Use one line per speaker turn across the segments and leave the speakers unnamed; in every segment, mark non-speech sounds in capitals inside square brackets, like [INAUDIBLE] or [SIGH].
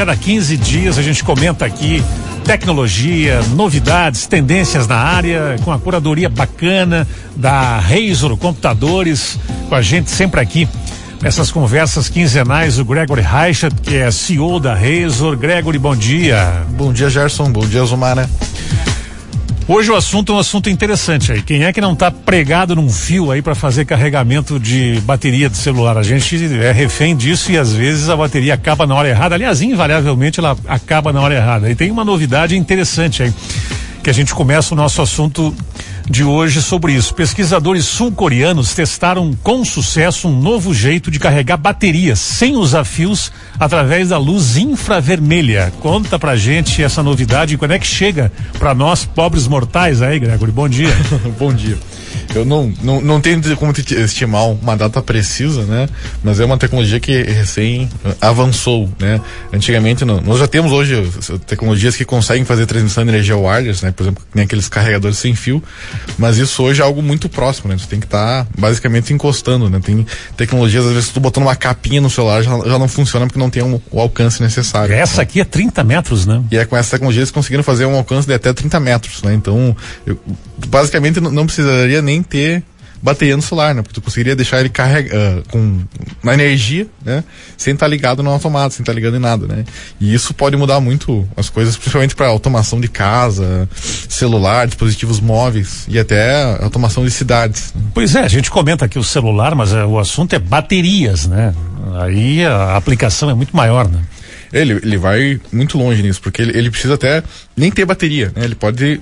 cada 15 dias a gente comenta aqui tecnologia, novidades, tendências na área, com a curadoria bacana da Razor Computadores, com a gente sempre aqui. Essas conversas quinzenais, o Gregory Reichert, que é CEO da Razor. Gregory, bom dia.
Bom dia, Gerson. Bom dia, Zumara.
Hoje o assunto é um assunto interessante aí. Quem é que não está pregado num fio aí para fazer carregamento de bateria de celular? A gente é refém disso e às vezes a bateria acaba na hora errada. Aliás, invariavelmente ela acaba na hora errada. E tem uma novidade interessante aí que a gente começa o nosso assunto de hoje sobre isso. Pesquisadores sul-coreanos testaram com sucesso um novo jeito de carregar baterias sem usar fios através da luz infravermelha. Conta pra gente essa novidade e quando é que chega para nós pobres mortais aí, Gregory? Bom dia. [LAUGHS]
Bom dia. Eu não, não, não tenho como estimar uma data precisa, né? Mas é uma tecnologia que recém avançou, né? Antigamente, não, nós já temos hoje tecnologias que conseguem fazer transmissão de energia wireless, né? Por exemplo, nem aqueles carregadores sem fio, mas isso hoje é algo muito próximo, né? Tu tem que estar tá, basicamente encostando, né? Tem tecnologias, às vezes, tu botando uma capinha no celular já, já não funciona porque não tem um, o alcance necessário.
Essa né? aqui é 30 metros, né?
E é com essa tecnologia eles conseguiram fazer um alcance de até 30 metros, né? Então, eu, basicamente não precisaria nem ter bateria no celular, né? Porque tu conseguiria deixar ele carrega, uh, com na energia, né? Sem estar tá ligado no automático, sem estar tá ligado em nada, né? E isso pode mudar muito as coisas, principalmente para automação de casa, celular, dispositivos móveis e até automação de cidades.
Né? Pois é, a gente comenta aqui o celular, mas uh, o assunto é baterias, né? Aí a aplicação é muito maior, né?
Ele, ele vai muito longe nisso, porque ele, ele precisa até nem ter bateria, né? Ele pode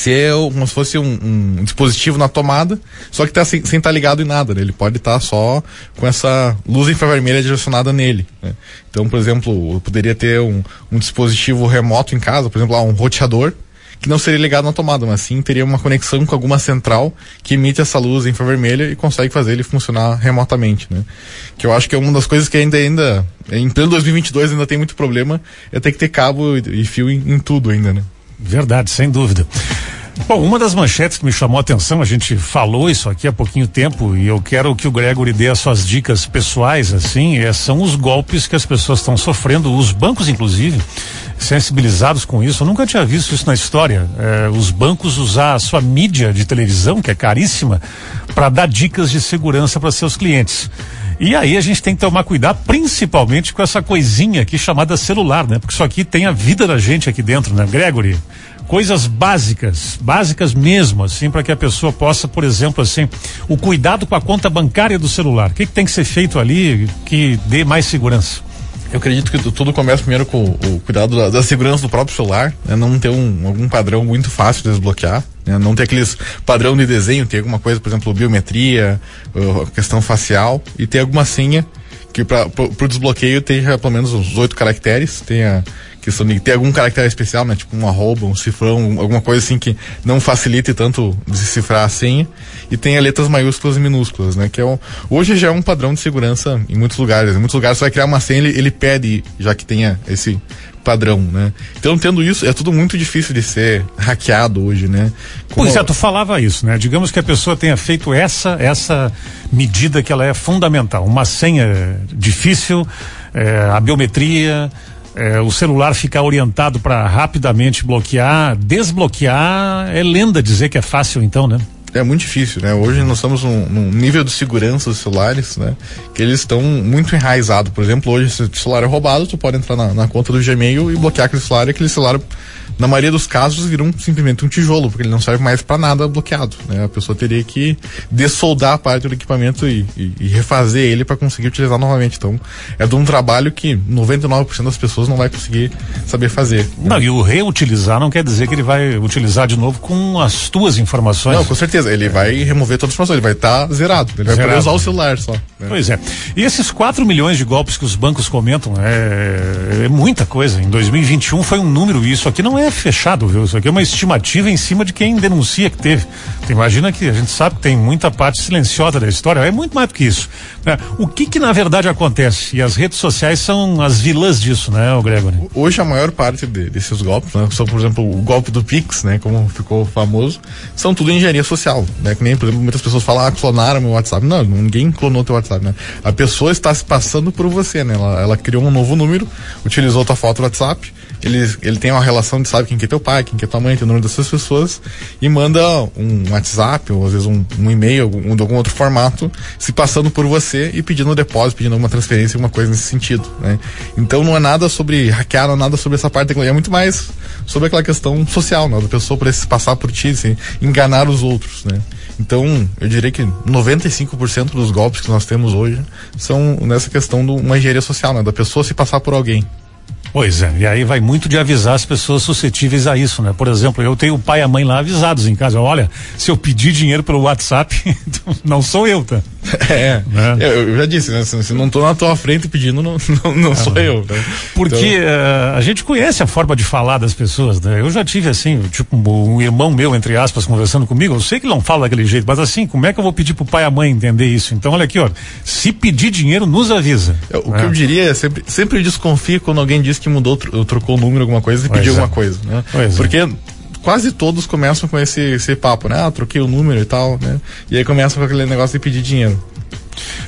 ser como se fosse um, um, dispositivo na tomada, só que tá sem estar tá ligado em nada, né? Ele pode estar tá só com essa luz infravermelha direcionada nele. Né? Então, por exemplo, eu poderia ter um, um dispositivo remoto em casa, por exemplo, lá, um roteador, que não seria ligado na tomada, mas sim teria uma conexão com alguma central que emite essa luz infravermelha e consegue fazer ele funcionar remotamente, né? Que eu acho que é uma das coisas que ainda ainda em pleno 2022 ainda tem muito problema é ter que ter cabo e, e fio em, em tudo ainda, né?
Verdade, sem dúvida. Bom, uma das manchetes que me chamou a atenção, a gente falou isso aqui há pouquinho tempo e eu quero que o Gregory dê as suas dicas pessoais, assim, é, são os golpes que as pessoas estão sofrendo, os bancos, inclusive, sensibilizados com isso. Eu nunca tinha visto isso na história. É, os bancos usar a sua mídia de televisão, que é caríssima, para dar dicas de segurança para seus clientes. E aí a gente tem que tomar cuidado, principalmente com essa coisinha aqui chamada celular, né? Porque isso aqui tem a vida da gente aqui dentro, né? Gregory, coisas básicas, básicas mesmo, assim, para que a pessoa possa, por exemplo, assim, o cuidado com a conta bancária do celular. O que, que tem que ser feito ali que dê mais segurança?
Eu acredito que tudo começa primeiro com o cuidado da, da segurança do próprio celular, né? não ter um, algum padrão muito fácil de desbloquear, né? não ter aqueles padrão de desenho, ter alguma coisa, por exemplo, biometria, questão facial e ter alguma senha que para o desbloqueio tenha pelo menos uns oito caracteres, tenha questão de ter algum caractere especial, né? Tipo um arroba, um cifrão, alguma coisa assim que não facilite tanto decifrar a senha. E tem letras maiúsculas e minúsculas, né? Que é um, hoje já é um padrão de segurança em muitos lugares. Em muitos lugares você vai criar uma senha, ele, ele pede, já que tenha esse padrão, né? Então, tendo isso, é tudo muito difícil de ser hackeado hoje, né?
Como... Pois é, tu falava isso, né? Digamos que a pessoa tenha feito essa, essa medida que ela é fundamental. Uma senha difícil, é, a biometria, é, o celular ficar orientado para rapidamente bloquear, desbloquear, é lenda dizer que é fácil então, né?
É muito difícil, né? Hoje nós estamos num, num nível de segurança dos celulares, né? Que eles estão muito enraizados. Por exemplo, hoje se o celular é roubado, tu pode entrar na, na conta do Gmail e bloquear aquele celular e aquele celular na maioria dos casos viram simplesmente um tijolo, porque ele não serve mais para nada bloqueado. Né? A pessoa teria que dessoldar a parte do equipamento e, e, e refazer ele para conseguir utilizar novamente. Então, é de um trabalho que 99% das pessoas não vai conseguir saber fazer.
Não, e o reutilizar não quer dizer que ele vai utilizar de novo com as tuas informações.
Não, com certeza. Ele vai remover todas as informações, ele vai estar tá zerado. Ele vai zerado. poder usar o celular só.
Né? Pois é. E esses 4 milhões de golpes que os bancos comentam é, é muita coisa. Em 2021 foi um número, isso aqui não é é fechado, viu? Isso aqui é uma estimativa em cima de quem denuncia que teve. Tu imagina que a gente sabe que tem muita parte silenciosa da história, é muito mais do que isso. Né? O que que na verdade acontece? E as redes sociais são as vilãs disso, né, o Gregory?
Hoje a maior parte de, desses golpes, né, são, por exemplo, o golpe do Pix, né, como ficou famoso, são tudo engenharia social, né? Que nem, por exemplo, muitas pessoas falam, ah, clonaram meu WhatsApp. Não, ninguém clonou teu WhatsApp, né? A pessoa está se passando por você, né? Ela, ela criou um novo número, utilizou tua foto no WhatsApp, ele, ele tem uma relação de sabe quem que é teu pai, quem que é tua mãe, tem o número dessas pessoas e manda um WhatsApp ou às vezes um, um e-mail, de algum outro formato, se passando por você e pedindo um depósito, pedindo alguma transferência, alguma coisa nesse sentido, né? Então não é nada sobre hackear, não é nada sobre essa parte, é muito mais sobre aquela questão social, né? Da pessoa por se passar por ti, assim, enganar os outros, né? Então, eu diria que 95% dos golpes que nós temos hoje são nessa questão de uma engenharia social, né? Da pessoa se passar por alguém.
Pois é, e aí vai muito de avisar as pessoas suscetíveis a isso, né? Por exemplo, eu tenho o pai e a mãe lá avisados em casa. Olha, se eu pedir dinheiro pelo WhatsApp, [LAUGHS] não sou eu, tá?
É, né? eu, eu, já disse, né? Se, não tô na tua frente pedindo, não, [LAUGHS] não, não sou eu. Né?
Porque então... uh, a gente conhece a forma de falar das pessoas, né? Eu já tive assim, tipo, um irmão meu, entre aspas, conversando comigo. Eu sei que não fala daquele jeito, mas assim, como é que eu vou pedir pro pai e a mãe entender isso? Então, olha aqui, ó. Se pedir dinheiro, nos avisa.
É, o que eu diria é sempre, sempre desconfie quando alguém diz que mudou, trocou o número, alguma coisa e pois pediu é. alguma coisa, né? Pois é. Porque é quase todos começam com esse, esse papo, né? Ah, troquei o número e tal, né? E aí começam com aquele negócio de pedir dinheiro.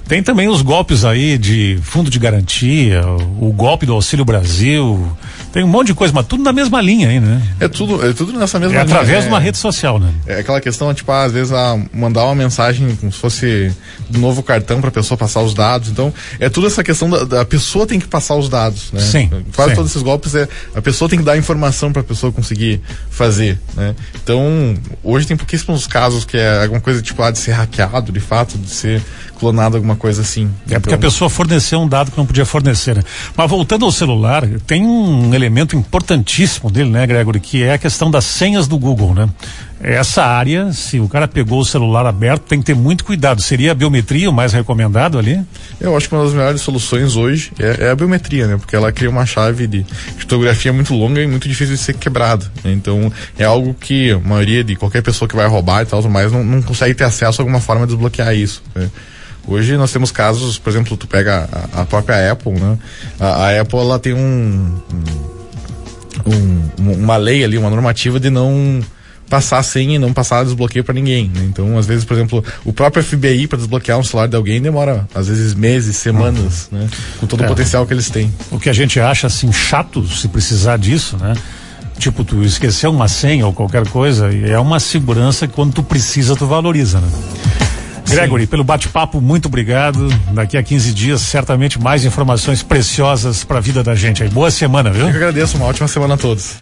Tem também os golpes aí de fundo de garantia, o golpe do Auxílio Brasil. Tem um monte de coisa, mas tudo na mesma linha aí, né?
É tudo, é tudo nessa mesma
é linha. Através é, de uma rede social, né?
É aquela questão, tipo, ah, às vezes a mandar uma mensagem como se fosse um novo cartão para a pessoa passar os dados. Então, é tudo essa questão da, da pessoa tem que passar os dados, né?
Sim.
Quase
sim.
todos esses golpes é a pessoa tem que dar informação para a pessoa conseguir fazer, né? Então, hoje tem pouquíssimos casos que é alguma coisa tipo ah, de ser hackeado, de fato, de ser clonado, alguma coisa assim.
É porque a então, pessoa forneceu um dado que não podia fornecer. Né? Mas voltando ao celular, tem um elemento importantíssimo dele, né, Gregory, que é a questão das senhas do Google, né? Essa área, se o cara pegou o celular aberto, tem que ter muito cuidado. Seria a biometria o mais recomendado ali?
Eu acho que uma das melhores soluções hoje é, é a biometria, né? Porque ela cria uma chave de criptografia muito longa e muito difícil de ser quebrada. Né? Então, é algo que a maioria de qualquer pessoa que vai roubar e tal, mais não, não consegue ter acesso a alguma forma de desbloquear isso. Né? Hoje nós temos casos, por exemplo, tu pega a, a própria Apple, né? A, a, Apple ela tem um, um, uma lei ali, uma normativa de não passar senha e não passar desbloqueio para ninguém. Né? Então, às vezes, por exemplo, o próprio FBI para desbloquear um celular de alguém demora, às vezes, meses, semanas, uhum. né? Com todo é, o potencial que eles têm.
O que a gente acha assim chato se precisar disso, né? Tipo, tu esqueceu uma senha ou qualquer coisa, é uma segurança que quando tu precisa, tu valoriza, né? Gregory, pelo bate-papo, muito obrigado. Daqui a 15 dias, certamente mais informações preciosas para a vida da gente aí. Boa semana, viu? Eu
agradeço, uma ótima semana a todos.